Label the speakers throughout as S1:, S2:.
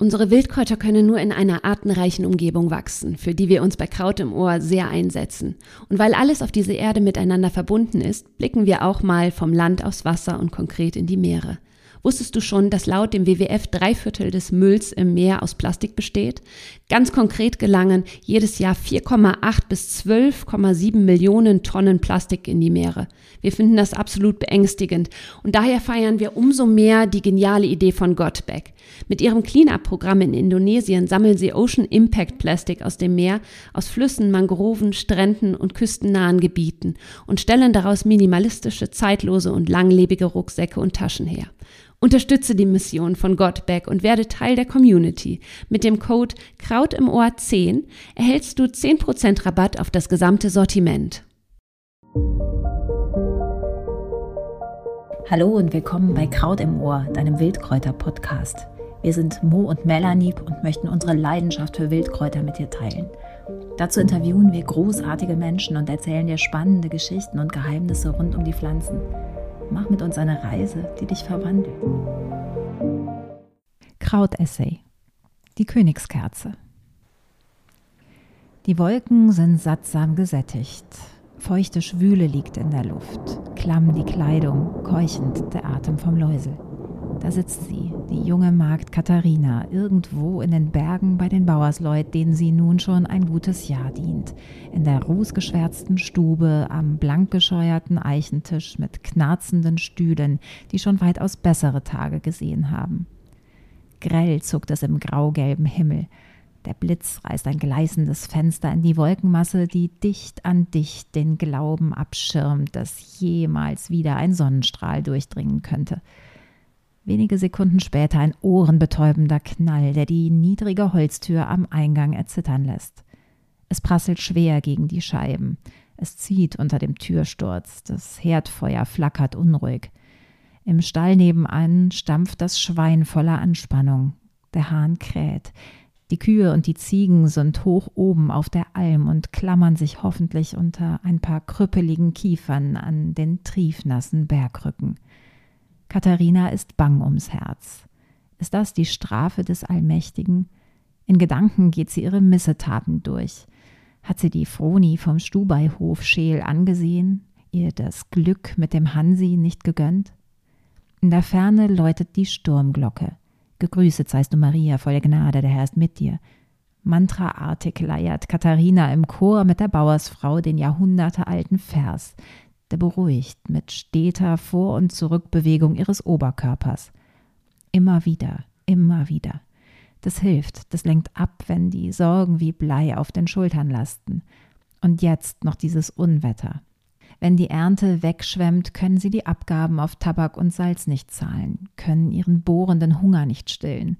S1: Unsere Wildkräuter können nur in einer artenreichen Umgebung wachsen, für die wir uns bei Kraut im Ohr sehr einsetzen. Und weil alles auf dieser Erde miteinander verbunden ist, blicken wir auch mal vom Land aufs Wasser und konkret in die Meere. Wusstest du schon, dass laut dem WWF drei Viertel des Mülls im Meer aus Plastik besteht? Ganz konkret gelangen jedes Jahr 4,8 bis 12,7 Millionen Tonnen Plastik in die Meere. Wir finden das absolut beängstigend und daher feiern wir umso mehr die geniale Idee von Gotback. Mit ihrem Cleanup-Programm in Indonesien sammeln sie Ocean Impact Plastik aus dem Meer, aus Flüssen, Mangroven, Stränden und küstennahen Gebieten und stellen daraus minimalistische, zeitlose und langlebige Rucksäcke und Taschen her. Unterstütze die Mission von Godback und werde Teil der Community. Mit dem Code Kraut im Ohr 10 erhältst du 10% Rabatt auf das gesamte Sortiment.
S2: Hallo und willkommen bei Kraut im Ohr, deinem Wildkräuter-Podcast. Wir sind Mo und Melanie und möchten unsere Leidenschaft für Wildkräuter mit dir teilen. Dazu interviewen wir großartige Menschen und erzählen dir spannende Geschichten und Geheimnisse rund um die Pflanzen. Mach mit uns eine Reise, die dich verwandelt. Krautessay. Die Königskerze. Die Wolken sind sattsam gesättigt. Feuchte Schwüle liegt in der Luft. Klamm die Kleidung, keuchend der Atem vom Läusel. Da sitzt sie, die junge Magd Katharina, irgendwo in den Bergen bei den Bauersleut, denen sie nun schon ein gutes Jahr dient. In der rußgeschwärzten Stube am blank gescheuerten Eichentisch mit knarzenden Stühlen, die schon weitaus bessere Tage gesehen haben. Grell zuckt es im graugelben Himmel. Der Blitz reißt ein gleißendes Fenster in die Wolkenmasse, die dicht an dicht den Glauben abschirmt, dass jemals wieder ein Sonnenstrahl durchdringen könnte. Wenige Sekunden später ein ohrenbetäubender Knall, der die niedrige Holztür am Eingang erzittern lässt. Es prasselt schwer gegen die Scheiben. Es zieht unter dem Türsturz. Das Herdfeuer flackert unruhig. Im Stall nebenan stampft das Schwein voller Anspannung. Der Hahn kräht. Die Kühe und die Ziegen sind hoch oben auf der Alm und klammern sich hoffentlich unter ein paar krüppeligen Kiefern an den triefnassen Bergrücken. Katharina ist bang ums Herz. Ist das die Strafe des Allmächtigen? In Gedanken geht sie ihre Missetaten durch. Hat sie die Froni vom Stubaihof scheel angesehen, ihr das Glück mit dem Hansi nicht gegönnt? In der Ferne läutet die Sturmglocke. Gegrüßet seist du, Maria, voll Gnade, der Herr ist mit dir. Mantraartig leiert Katharina im Chor mit der Bauersfrau den jahrhundertealten Vers, der beruhigt mit steter Vor- und Zurückbewegung ihres Oberkörpers. Immer wieder, immer wieder. Das hilft, das lenkt ab, wenn die Sorgen wie Blei auf den Schultern lasten. Und jetzt noch dieses Unwetter. Wenn die Ernte wegschwemmt, können sie die Abgaben auf Tabak und Salz nicht zahlen, können ihren bohrenden Hunger nicht stillen.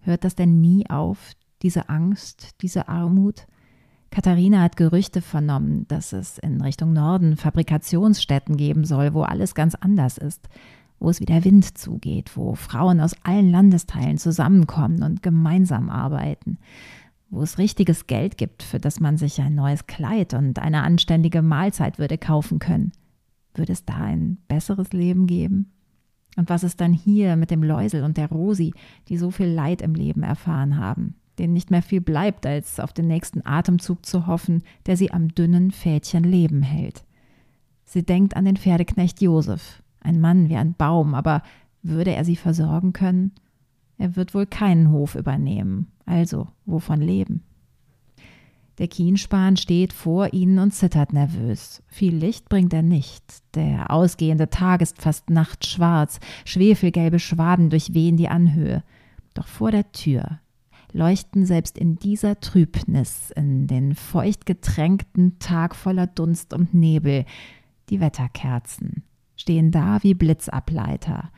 S2: Hört das denn nie auf, diese Angst, diese Armut? Katharina hat Gerüchte vernommen, dass es in Richtung Norden Fabrikationsstätten geben soll, wo alles ganz anders ist, wo es wie der Wind zugeht, wo Frauen aus allen Landesteilen zusammenkommen und gemeinsam arbeiten, wo es richtiges Geld gibt, für das man sich ein neues Kleid und eine anständige Mahlzeit würde kaufen können. Würde es da ein besseres Leben geben? Und was ist dann hier mit dem Läusel und der Rosi, die so viel Leid im Leben erfahren haben? Denen nicht mehr viel bleibt, als auf den nächsten Atemzug zu hoffen, der sie am dünnen Fädchen Leben hält. Sie denkt an den Pferdeknecht Josef, ein Mann wie ein Baum, aber würde er sie versorgen können? Er wird wohl keinen Hof übernehmen, also wovon leben? Der Kienspan steht vor ihnen und zittert nervös. Viel Licht bringt er nicht. Der ausgehende Tag ist fast nachtschwarz, schwefelgelbe Schwaden durchwehen die Anhöhe. Doch vor der Tür leuchten selbst in dieser Trübnis, in den feucht getränkten Tag voller Dunst und Nebel, die Wetterkerzen, stehen da wie Blitzableiter,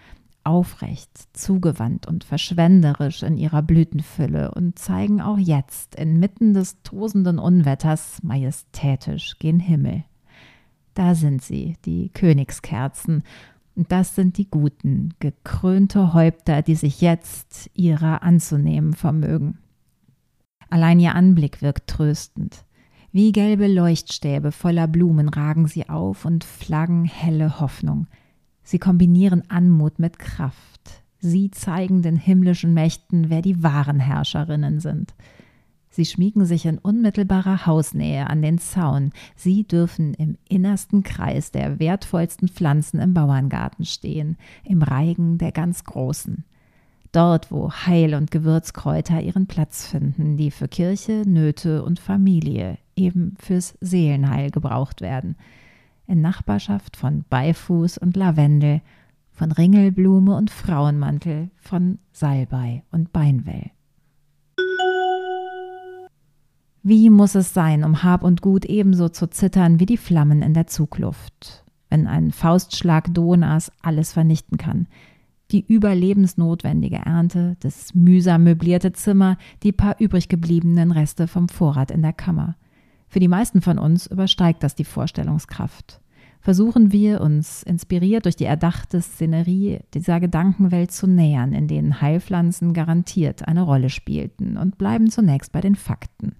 S2: aufrecht, zugewandt und verschwenderisch in ihrer Blütenfülle und zeigen auch jetzt inmitten des tosenden Unwetters majestätisch gen Himmel. Da sind sie, die Königskerzen, und das sind die guten, gekrönte Häupter, die sich jetzt ihrer anzunehmen vermögen. Allein ihr Anblick wirkt tröstend. Wie gelbe Leuchtstäbe voller Blumen ragen sie auf und flaggen helle Hoffnung. Sie kombinieren Anmut mit Kraft. Sie zeigen den himmlischen Mächten, wer die wahren Herrscherinnen sind. Sie schmiegen sich in unmittelbarer Hausnähe an den Zaun. Sie dürfen im innersten Kreis der wertvollsten Pflanzen im Bauerngarten stehen, im Reigen der ganz Großen. Dort, wo Heil- und Gewürzkräuter ihren Platz finden, die für Kirche, Nöte und Familie, eben fürs Seelenheil gebraucht werden. In Nachbarschaft von Beifuß und Lavendel, von Ringelblume und Frauenmantel, von Salbei und Beinwell. Wie muss es sein, um Hab und Gut ebenso zu zittern wie die Flammen in der Zugluft, wenn ein Faustschlag Donas alles vernichten kann? Die überlebensnotwendige Ernte, das mühsam möblierte Zimmer, die paar übrig gebliebenen Reste vom Vorrat in der Kammer. Für die meisten von uns übersteigt das die Vorstellungskraft. Versuchen wir, uns inspiriert durch die erdachte Szenerie dieser Gedankenwelt zu nähern, in denen Heilpflanzen garantiert eine Rolle spielten und bleiben zunächst bei den Fakten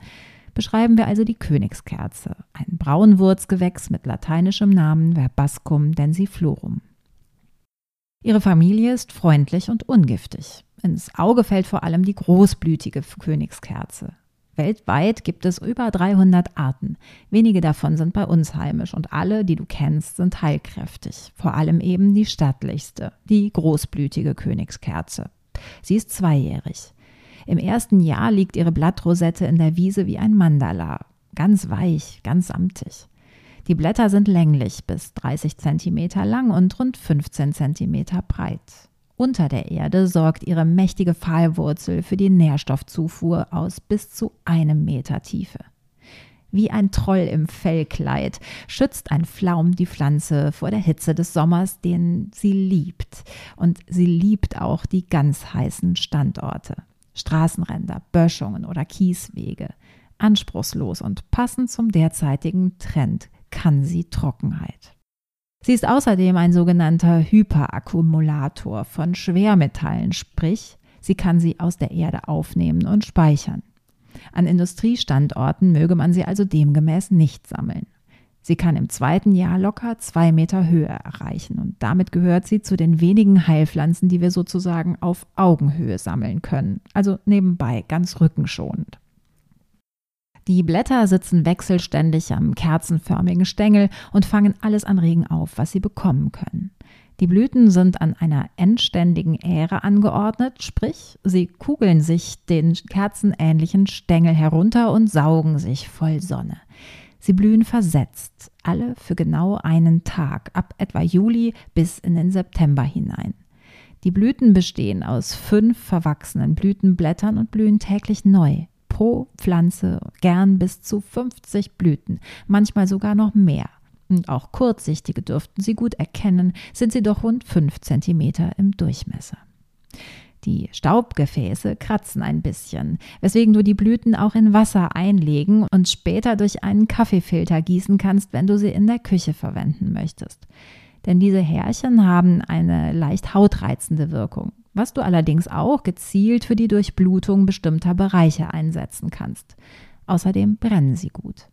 S2: beschreiben wir also die Königskerze, ein Braunwurzgewächs mit lateinischem Namen Verbascum densiflorum. Ihre Familie ist freundlich und ungiftig. Ins Auge fällt vor allem die großblütige Königskerze. Weltweit gibt es über 300 Arten. Wenige davon sind bei uns heimisch und alle, die du kennst, sind heilkräftig. Vor allem eben die stattlichste, die großblütige Königskerze. Sie ist zweijährig. Im ersten Jahr liegt ihre Blattrosette in der Wiese wie ein Mandala, ganz weich, ganz samtig. Die Blätter sind länglich bis 30 cm lang und rund 15 cm breit. Unter der Erde sorgt ihre mächtige Pfahlwurzel für die Nährstoffzufuhr aus bis zu einem Meter Tiefe. Wie ein Troll im Fellkleid schützt ein Pflaum die Pflanze vor der Hitze des Sommers, den sie liebt. Und sie liebt auch die ganz heißen Standorte. Straßenränder, Böschungen oder Kieswege. Anspruchslos und passend zum derzeitigen Trend kann sie Trockenheit. Sie ist außerdem ein sogenannter Hyperakkumulator von Schwermetallen, sprich, sie kann sie aus der Erde aufnehmen und speichern. An Industriestandorten möge man sie also demgemäß nicht sammeln. Sie kann im zweiten Jahr locker zwei Meter Höhe erreichen und damit gehört sie zu den wenigen Heilpflanzen, die wir sozusagen auf Augenhöhe sammeln können, also nebenbei ganz rückenschonend. Die Blätter sitzen wechselständig am kerzenförmigen Stängel und fangen alles an Regen auf, was sie bekommen können. Die Blüten sind an einer endständigen Ähre angeordnet, sprich, sie kugeln sich den kerzenähnlichen Stängel herunter und saugen sich voll Sonne. Sie blühen versetzt, alle für genau einen Tag, ab etwa Juli bis in den September hinein. Die Blüten bestehen aus fünf verwachsenen Blütenblättern und blühen täglich neu. Pro Pflanze gern bis zu 50 Blüten, manchmal sogar noch mehr. Und auch kurzsichtige dürften sie gut erkennen, sind sie doch rund 5 cm im Durchmesser. Die Staubgefäße kratzen ein bisschen, weswegen du die Blüten auch in Wasser einlegen und später durch einen Kaffeefilter gießen kannst, wenn du sie in der Küche verwenden möchtest. Denn diese Härchen haben eine leicht hautreizende Wirkung, was du allerdings auch gezielt für die Durchblutung bestimmter Bereiche einsetzen kannst. Außerdem brennen sie gut.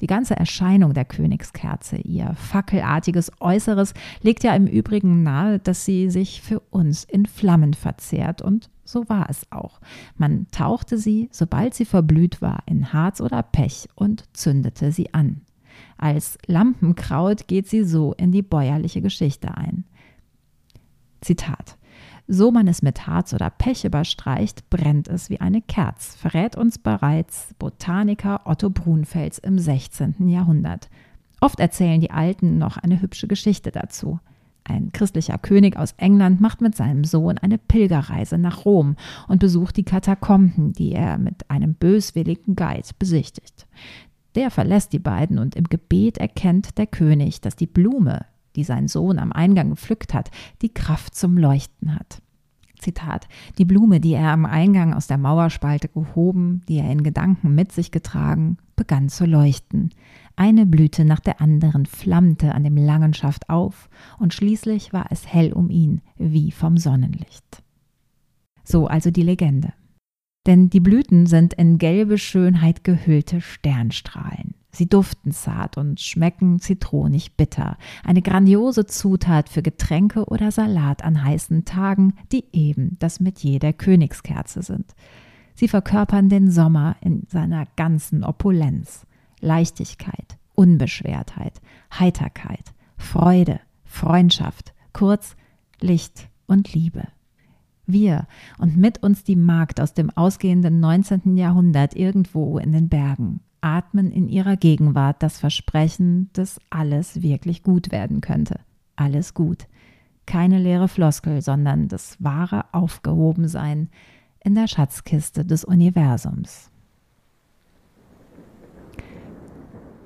S2: Die ganze Erscheinung der Königskerze, ihr fackelartiges Äußeres, legt ja im Übrigen nahe, dass sie sich für uns in Flammen verzehrt, und so war es auch. Man tauchte sie, sobald sie verblüht war, in Harz oder Pech und zündete sie an. Als Lampenkraut geht sie so in die bäuerliche Geschichte ein. Zitat so man es mit Harz oder Pech überstreicht, brennt es wie eine Kerz, verrät uns bereits Botaniker Otto Brunfels im 16. Jahrhundert. Oft erzählen die Alten noch eine hübsche Geschichte dazu. Ein christlicher König aus England macht mit seinem Sohn eine Pilgerreise nach Rom und besucht die Katakomben, die er mit einem böswilligen Guide besichtigt. Der verlässt die beiden und im Gebet erkennt der König, dass die Blume, die sein Sohn am Eingang gepflückt hat, die Kraft zum Leuchten hat. Zitat, die Blume, die er am Eingang aus der Mauerspalte gehoben, die er in Gedanken mit sich getragen, begann zu leuchten. Eine Blüte nach der anderen flammte an dem langen Schaft auf, und schließlich war es hell um ihn, wie vom Sonnenlicht. So also die Legende. Denn die Blüten sind in gelbe Schönheit gehüllte Sternstrahlen. Sie duften zart und schmecken zitronig bitter. Eine grandiose Zutat für Getränke oder Salat an heißen Tagen, die eben das Metier der Königskerze sind. Sie verkörpern den Sommer in seiner ganzen Opulenz. Leichtigkeit, Unbeschwertheit, Heiterkeit, Freude, Freundschaft, kurz Licht und Liebe. Wir und mit uns die Magd aus dem ausgehenden 19. Jahrhundert irgendwo in den Bergen atmen in ihrer Gegenwart das Versprechen, dass alles wirklich gut werden könnte. Alles gut. Keine leere Floskel, sondern das wahre Aufgehobensein in der Schatzkiste des Universums.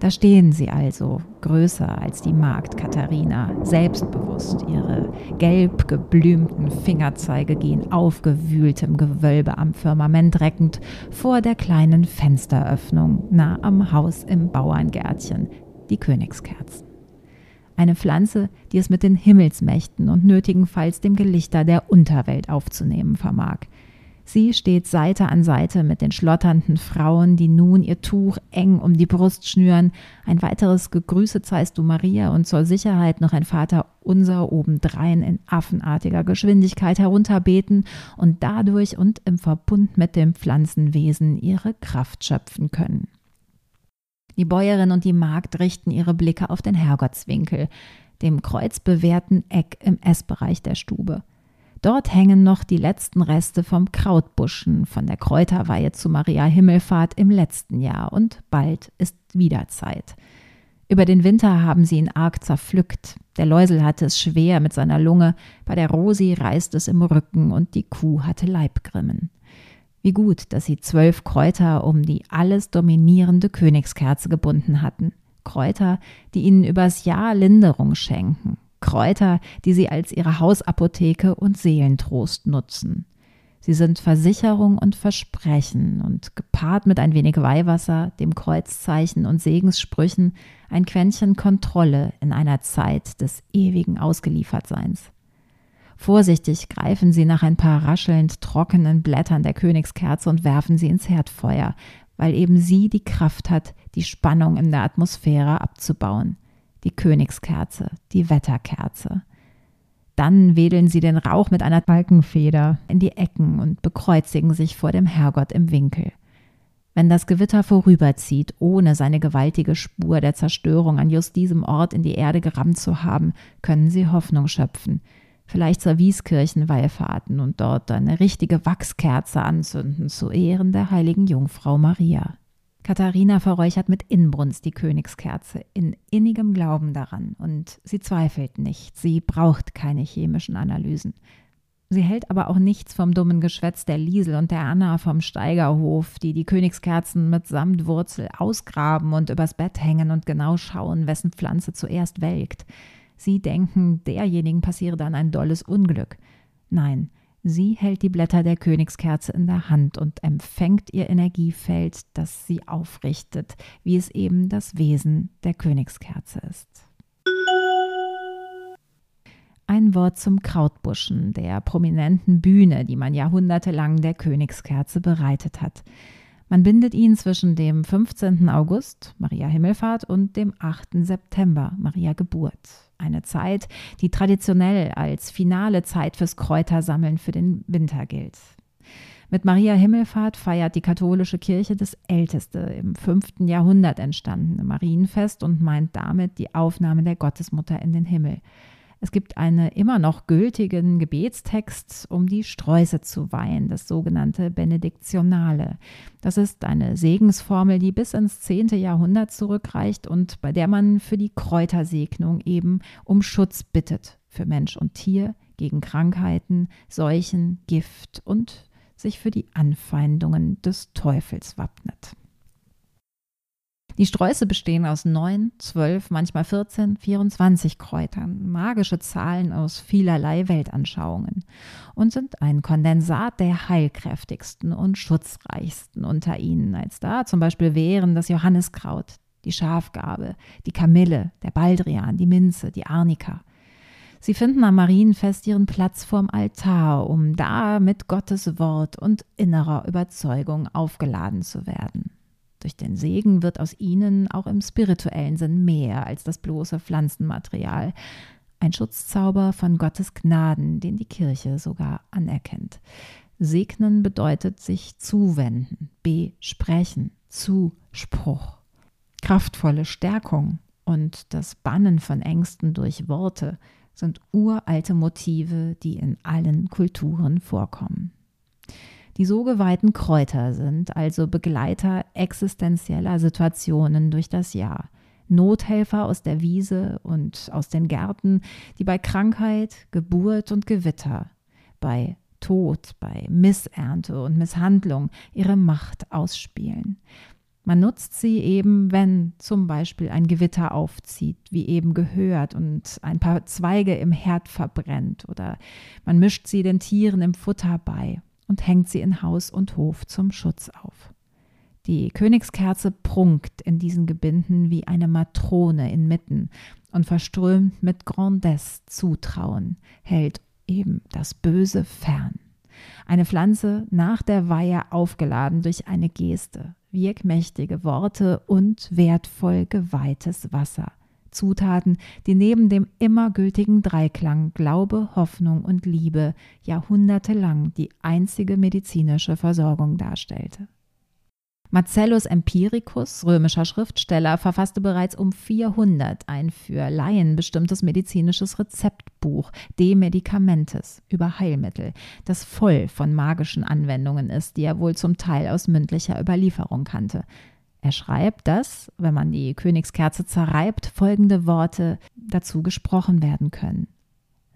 S2: Da stehen sie also, größer als die Magd Katharina, selbstbewusst. Ihre gelb geblümten Fingerzeige gehen aufgewühltem Gewölbe am Firmament reckend vor der kleinen Fensteröffnung nah am Haus im Bauerngärtchen, die Königskerzen. Eine Pflanze, die es mit den Himmelsmächten und nötigenfalls dem Gelichter der Unterwelt aufzunehmen vermag – Sie steht Seite an Seite mit den schlotternden Frauen, die nun ihr Tuch eng um die Brust schnüren. Ein weiteres Gegrüßet seist du Maria und zur Sicherheit noch ein Vater unser obendrein in affenartiger Geschwindigkeit herunterbeten und dadurch und im Verbund mit dem Pflanzenwesen ihre Kraft schöpfen können. Die Bäuerin und die Magd richten ihre Blicke auf den Herrgottswinkel, dem kreuzbewehrten Eck im Essbereich der Stube. Dort hängen noch die letzten Reste vom Krautbuschen von der Kräuterweihe zu Maria Himmelfahrt im letzten Jahr und bald ist wieder Zeit. Über den Winter haben sie ihn arg zerpflückt. Der Läusel hatte es schwer mit seiner Lunge, bei der Rosi reißt es im Rücken und die Kuh hatte Leibgrimmen. Wie gut, dass sie zwölf Kräuter um die alles dominierende Königskerze gebunden hatten. Kräuter, die ihnen übers Jahr Linderung schenken, Kräuter, die sie als ihre Hausapotheke und Seelentrost nutzen. Sie sind Versicherung und Versprechen und gepaart mit ein wenig Weihwasser, dem Kreuzzeichen und Segenssprüchen ein Quäntchen Kontrolle in einer Zeit des ewigen Ausgeliefertseins. Vorsichtig greifen sie nach ein paar raschelnd trockenen Blättern der Königskerze und werfen sie ins Herdfeuer, weil eben sie die Kraft hat, die Spannung in der Atmosphäre abzubauen die Königskerze, die Wetterkerze. Dann wedeln sie den Rauch mit einer Balkenfeder in die Ecken und bekreuzigen sich vor dem Herrgott im Winkel. Wenn das Gewitter vorüberzieht, ohne seine gewaltige Spur der Zerstörung an just diesem Ort in die Erde gerammt zu haben, können sie Hoffnung schöpfen, vielleicht zur Wieskirchen wallfahrten und dort eine richtige Wachskerze anzünden zu Ehren der heiligen Jungfrau Maria. Katharina verräuchert mit Inbrunst die Königskerze, in innigem Glauben daran, und sie zweifelt nicht, sie braucht keine chemischen Analysen. Sie hält aber auch nichts vom dummen Geschwätz der Liesel und der Anna vom Steigerhof, die die Königskerzen mit Samtwurzel ausgraben und übers Bett hängen und genau schauen, wessen Pflanze zuerst welkt. Sie denken, derjenigen passiere dann ein dolles Unglück. Nein, Sie hält die Blätter der Königskerze in der Hand und empfängt ihr Energiefeld, das sie aufrichtet, wie es eben das Wesen der Königskerze ist. Ein Wort zum Krautbuschen, der prominenten Bühne, die man jahrhundertelang der Königskerze bereitet hat. Man bindet ihn zwischen dem 15. August, Maria Himmelfahrt, und dem 8. September, Maria Geburt. Eine Zeit, die traditionell als finale Zeit fürs Kräutersammeln für den Winter gilt. Mit Maria Himmelfahrt feiert die katholische Kirche das älteste, im 5. Jahrhundert entstandene Marienfest und meint damit die Aufnahme der Gottesmutter in den Himmel. Es gibt einen immer noch gültigen Gebetstext, um die Sträuße zu weihen, das sogenannte Benediktionale. Das ist eine Segensformel, die bis ins 10. Jahrhundert zurückreicht und bei der man für die Kräutersegnung eben um Schutz bittet für Mensch und Tier gegen Krankheiten, Seuchen, Gift und sich für die Anfeindungen des Teufels wappnet. Die Sträuße bestehen aus neun, zwölf, manchmal 14, 24 Kräutern, magische Zahlen aus vielerlei Weltanschauungen und sind ein Kondensat der heilkräftigsten und schutzreichsten unter ihnen, als da zum Beispiel wären das Johanniskraut, die Schafgabe, die Kamille, der Baldrian, die Minze, die Arnika. Sie finden am Marienfest ihren Platz vorm Altar, um da mit Gottes Wort und innerer Überzeugung aufgeladen zu werden. Durch den Segen wird aus ihnen auch im spirituellen Sinn mehr als das bloße Pflanzenmaterial. Ein Schutzzauber von Gottes Gnaden, den die Kirche sogar anerkennt. Segnen bedeutet sich zuwenden, besprechen, Zuspruch. Kraftvolle Stärkung und das Bannen von Ängsten durch Worte sind uralte Motive, die in allen Kulturen vorkommen. Die so geweihten Kräuter sind also Begleiter existenzieller Situationen durch das Jahr. Nothelfer aus der Wiese und aus den Gärten, die bei Krankheit, Geburt und Gewitter, bei Tod, bei Missernte und Misshandlung ihre Macht ausspielen. Man nutzt sie eben, wenn zum Beispiel ein Gewitter aufzieht, wie eben gehört, und ein paar Zweige im Herd verbrennt, oder man mischt sie den Tieren im Futter bei und hängt sie in Haus und Hof zum Schutz auf. Die Königskerze prunkt in diesen Gebinden wie eine Matrone inmitten und verströmt mit Grandesse Zutrauen, hält eben das Böse fern. Eine Pflanze nach der Weihe aufgeladen durch eine Geste, wirkmächtige Worte und wertvoll geweihtes Wasser. Zutaten, die neben dem immer gültigen Dreiklang Glaube, Hoffnung und Liebe jahrhundertelang die einzige medizinische Versorgung darstellte. Marcellus Empiricus, römischer Schriftsteller, verfasste bereits um 400 ein für Laien bestimmtes medizinisches Rezeptbuch De Medicamentis über Heilmittel, das voll von magischen Anwendungen ist, die er wohl zum Teil aus mündlicher Überlieferung kannte. Er schreibt, dass, wenn man die Königskerze zerreibt, folgende Worte dazu gesprochen werden können.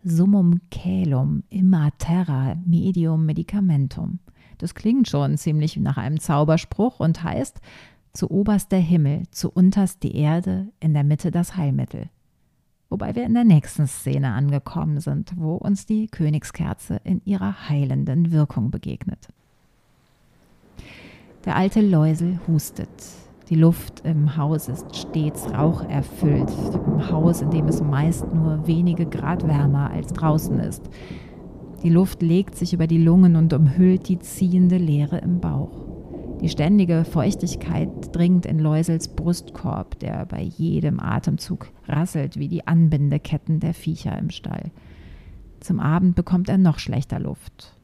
S2: Summum caelum imma terra medium medicamentum. Das klingt schon ziemlich nach einem Zauberspruch und heißt, zu oberst der Himmel, zu unterst die Erde, in der Mitte das Heilmittel. Wobei wir in der nächsten Szene angekommen sind, wo uns die Königskerze in ihrer heilenden Wirkung begegnet. Der alte Läusel hustet. Die Luft im Haus ist stets raucherfüllt, im Haus, in dem es meist nur wenige Grad wärmer als draußen ist. Die Luft legt sich über die Lungen und umhüllt die ziehende Leere im Bauch. Die ständige Feuchtigkeit dringt in Läusels Brustkorb, der bei jedem Atemzug rasselt wie die Anbindeketten der Viecher im Stall. Zum Abend bekommt er noch schlechter Luft.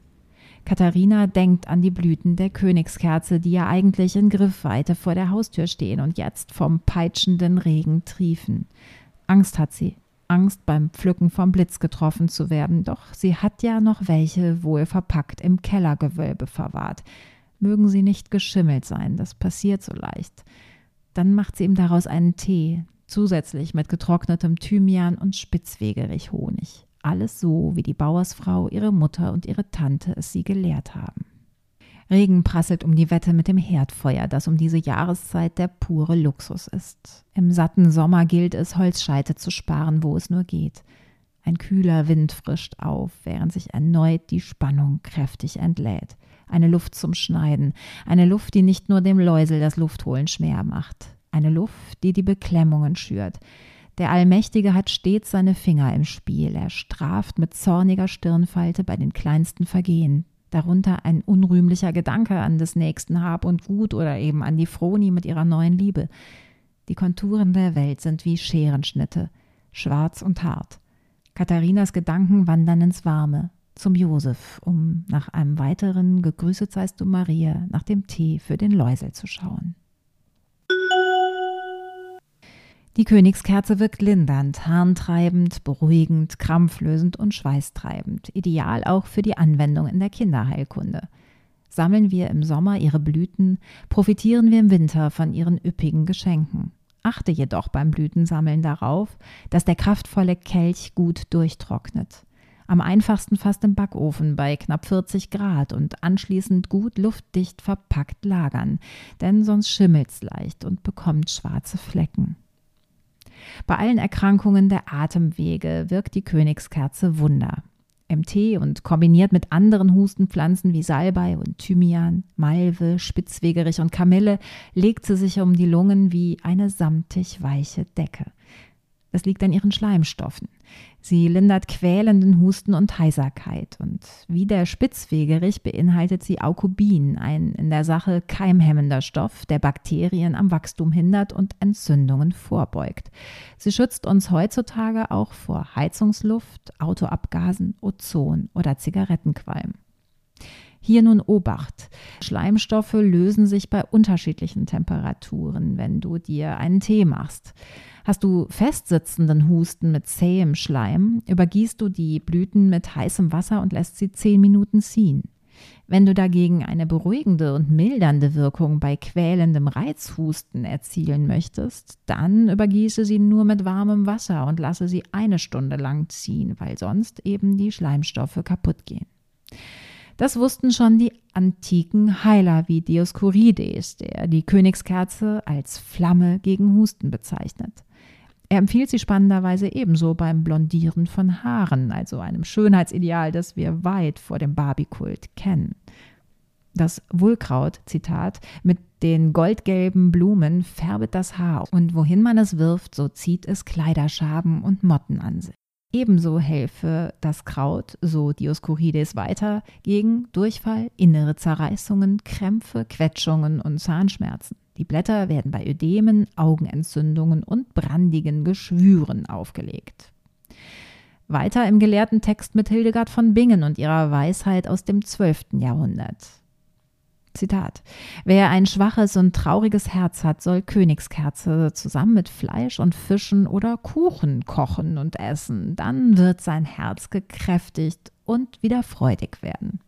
S2: Katharina denkt an die Blüten der Königskerze, die ja eigentlich in Griffweite vor der Haustür stehen und jetzt vom peitschenden Regen triefen. Angst hat sie. Angst, beim Pflücken vom Blitz getroffen zu werden, doch sie hat ja noch welche wohl verpackt im Kellergewölbe verwahrt. Mögen sie nicht geschimmelt sein, das passiert so leicht. Dann macht sie ihm daraus einen Tee, zusätzlich mit getrocknetem Thymian und Spitzwegerich Honig. Alles so, wie die Bauersfrau, ihre Mutter und ihre Tante es sie gelehrt haben. Regen prasselt um die Wette mit dem Herdfeuer, das um diese Jahreszeit der pure Luxus ist. Im satten Sommer gilt es, Holzscheite zu sparen, wo es nur geht. Ein kühler Wind frischt auf, während sich erneut die Spannung kräftig entlädt. Eine Luft zum Schneiden, eine Luft, die nicht nur dem Läusel das Luftholen schwer macht, eine Luft, die die Beklemmungen schürt. Der Allmächtige hat stets seine Finger im Spiel, er straft mit zorniger Stirnfalte bei den kleinsten Vergehen, darunter ein unrühmlicher Gedanke an des nächsten Hab und Gut oder eben an die Froni mit ihrer neuen Liebe. Die Konturen der Welt sind wie Scherenschnitte, schwarz und hart. Katharinas Gedanken wandern ins Warme, zum Josef, um nach einem weiteren Gegrüßet seist du Maria nach dem Tee für den Läusel zu schauen. Die Königskerze wirkt lindernd, harntreibend, beruhigend, krampflösend und schweißtreibend, ideal auch für die Anwendung in der Kinderheilkunde. Sammeln wir im Sommer ihre Blüten, profitieren wir im Winter von ihren üppigen Geschenken. Achte jedoch beim Blütensammeln darauf, dass der kraftvolle Kelch gut durchtrocknet. Am einfachsten fast im Backofen bei knapp 40 Grad und anschließend gut luftdicht verpackt lagern, denn sonst schimmelt's leicht und bekommt schwarze Flecken. Bei allen Erkrankungen der Atemwege wirkt die Königskerze Wunder. Tee und kombiniert mit anderen Hustenpflanzen wie Salbei und Thymian, Malve, Spitzwegerich und Kamille legt sie sich um die Lungen wie eine samtig weiche Decke. Das liegt an ihren Schleimstoffen. Sie lindert quälenden Husten und Heiserkeit. Und wie der Spitzwegerich beinhaltet sie Aukubin, ein in der Sache keimhemmender Stoff, der Bakterien am Wachstum hindert und Entzündungen vorbeugt. Sie schützt uns heutzutage auch vor Heizungsluft, Autoabgasen, Ozon oder Zigarettenqualm. Hier nun Obacht. Schleimstoffe lösen sich bei unterschiedlichen Temperaturen, wenn du dir einen Tee machst. Hast du festsitzenden Husten mit zähem Schleim, übergießt du die Blüten mit heißem Wasser und lässt sie zehn Minuten ziehen. Wenn du dagegen eine beruhigende und mildernde Wirkung bei quälendem Reizhusten erzielen möchtest, dann übergieße sie nur mit warmem Wasser und lasse sie eine Stunde lang ziehen, weil sonst eben die Schleimstoffe kaputt gehen. Das wussten schon die antiken Heiler wie Dioskurides, der die Königskerze als Flamme gegen Husten bezeichnet. Er empfiehlt sie spannenderweise ebenso beim Blondieren von Haaren, also einem Schönheitsideal, das wir weit vor dem Barbie-Kult kennen. Das Wohlkraut, Zitat, mit den goldgelben Blumen färbet das Haar und wohin man es wirft, so zieht es Kleiderschaben und Motten an sich. Ebenso helfe das Kraut, so Dioskurides weiter, gegen Durchfall, innere Zerreißungen, Krämpfe, Quetschungen und Zahnschmerzen. Die Blätter werden bei Ödemen, Augenentzündungen und brandigen Geschwüren aufgelegt. Weiter im gelehrten Text mit Hildegard von Bingen und ihrer Weisheit aus dem 12. Jahrhundert. Zitat. Wer ein schwaches und trauriges Herz hat, soll Königskerze zusammen mit Fleisch und Fischen oder Kuchen kochen und essen. Dann wird sein Herz gekräftigt und wieder freudig werden.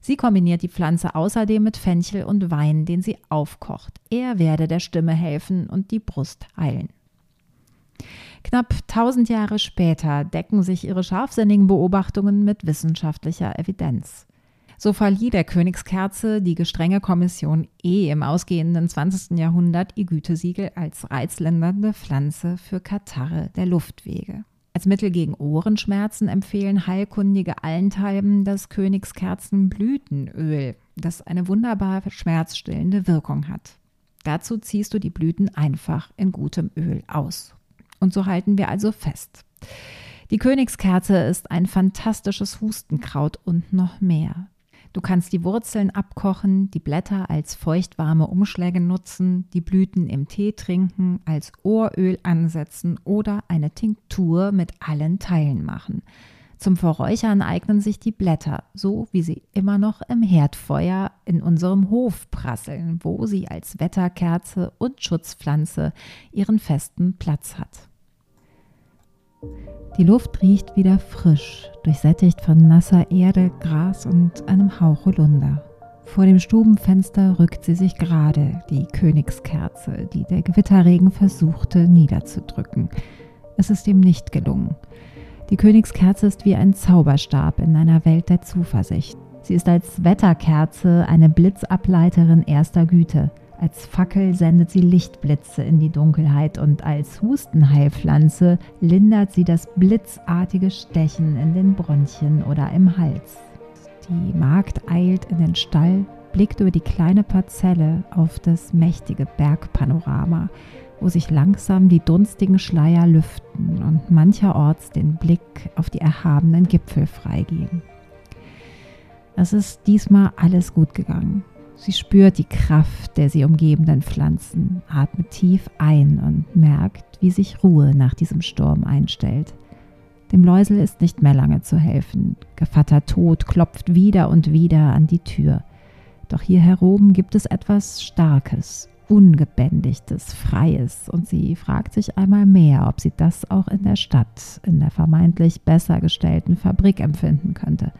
S2: Sie kombiniert die Pflanze außerdem mit Fenchel und Wein, den sie aufkocht. Er werde der Stimme helfen und die Brust heilen. Knapp tausend Jahre später decken sich ihre scharfsinnigen Beobachtungen mit wissenschaftlicher Evidenz. So verlieh der Königskerze die gestrenge Kommission E im ausgehenden 20. Jahrhundert ihr Gütesiegel als reizlindernde Pflanze für Katarre der Luftwege. Als Mittel gegen Ohrenschmerzen empfehlen Heilkundige allenthalben das Königskerzenblütenöl, das eine wunderbar schmerzstillende Wirkung hat. Dazu ziehst du die Blüten einfach in gutem Öl aus. Und so halten wir also fest. Die Königskerze ist ein fantastisches Hustenkraut und noch mehr. Du kannst die Wurzeln abkochen, die Blätter als feuchtwarme Umschläge nutzen, die Blüten im Tee trinken, als Ohröl ansetzen oder eine Tinktur mit allen Teilen machen. Zum Verräuchern eignen sich die Blätter, so wie sie immer noch im Herdfeuer in unserem Hof prasseln, wo sie als Wetterkerze und Schutzpflanze ihren festen Platz hat. Die Luft riecht wieder frisch, durchsättigt von nasser Erde, Gras und einem Hauch Holunder. Vor dem Stubenfenster rückt sie sich gerade, die Königskerze, die der Gewitterregen versuchte niederzudrücken. Es ist ihm nicht gelungen. Die Königskerze ist wie ein Zauberstab in einer Welt der Zuversicht. Sie ist als Wetterkerze eine Blitzableiterin erster Güte. Als Fackel sendet sie Lichtblitze in die Dunkelheit und als Hustenheilpflanze lindert sie das blitzartige Stechen in den Bronchien oder im Hals. Die Magd eilt in den Stall, blickt über die kleine Parzelle auf das mächtige Bergpanorama, wo sich langsam die dunstigen Schleier lüften und mancherorts den Blick auf die erhabenen Gipfel freigeben. Es ist diesmal alles gut gegangen. Sie spürt die Kraft der sie umgebenden Pflanzen, atmet tief ein und merkt, wie sich Ruhe nach diesem Sturm einstellt. Dem Läusel ist nicht mehr lange zu helfen. Gevatter Tod klopft wieder und wieder an die Tür. Doch hier heroben gibt es etwas Starkes, Ungebändigtes, Freies, und sie fragt sich einmal mehr, ob sie das auch in der Stadt, in der vermeintlich besser gestellten Fabrik empfinden könnte.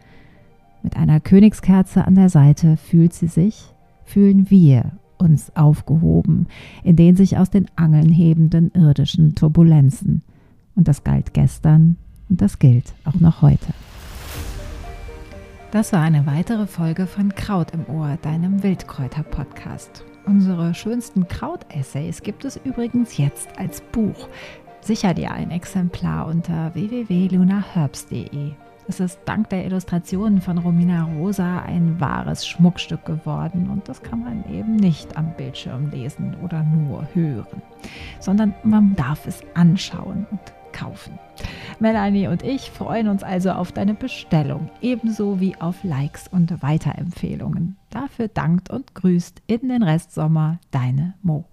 S2: Mit einer Königskerze an der Seite fühlt sie sich, fühlen wir uns aufgehoben in den sich aus den Angeln hebenden irdischen Turbulenzen. Und das galt gestern und das gilt auch noch heute. Das war eine weitere Folge von Kraut im Ohr, deinem Wildkräuter-Podcast. Unsere schönsten Kraut-Essays gibt es übrigens jetzt als Buch. Sicher dir ein Exemplar unter www.lunaherbs.de. Es ist dank der Illustrationen von Romina Rosa ein wahres Schmuckstück geworden und das kann man eben nicht am Bildschirm lesen oder nur hören, sondern man darf es anschauen und kaufen. Melanie und ich freuen uns also auf deine Bestellung, ebenso wie auf Likes und Weiterempfehlungen. Dafür dankt und grüßt in den Restsommer deine Mo.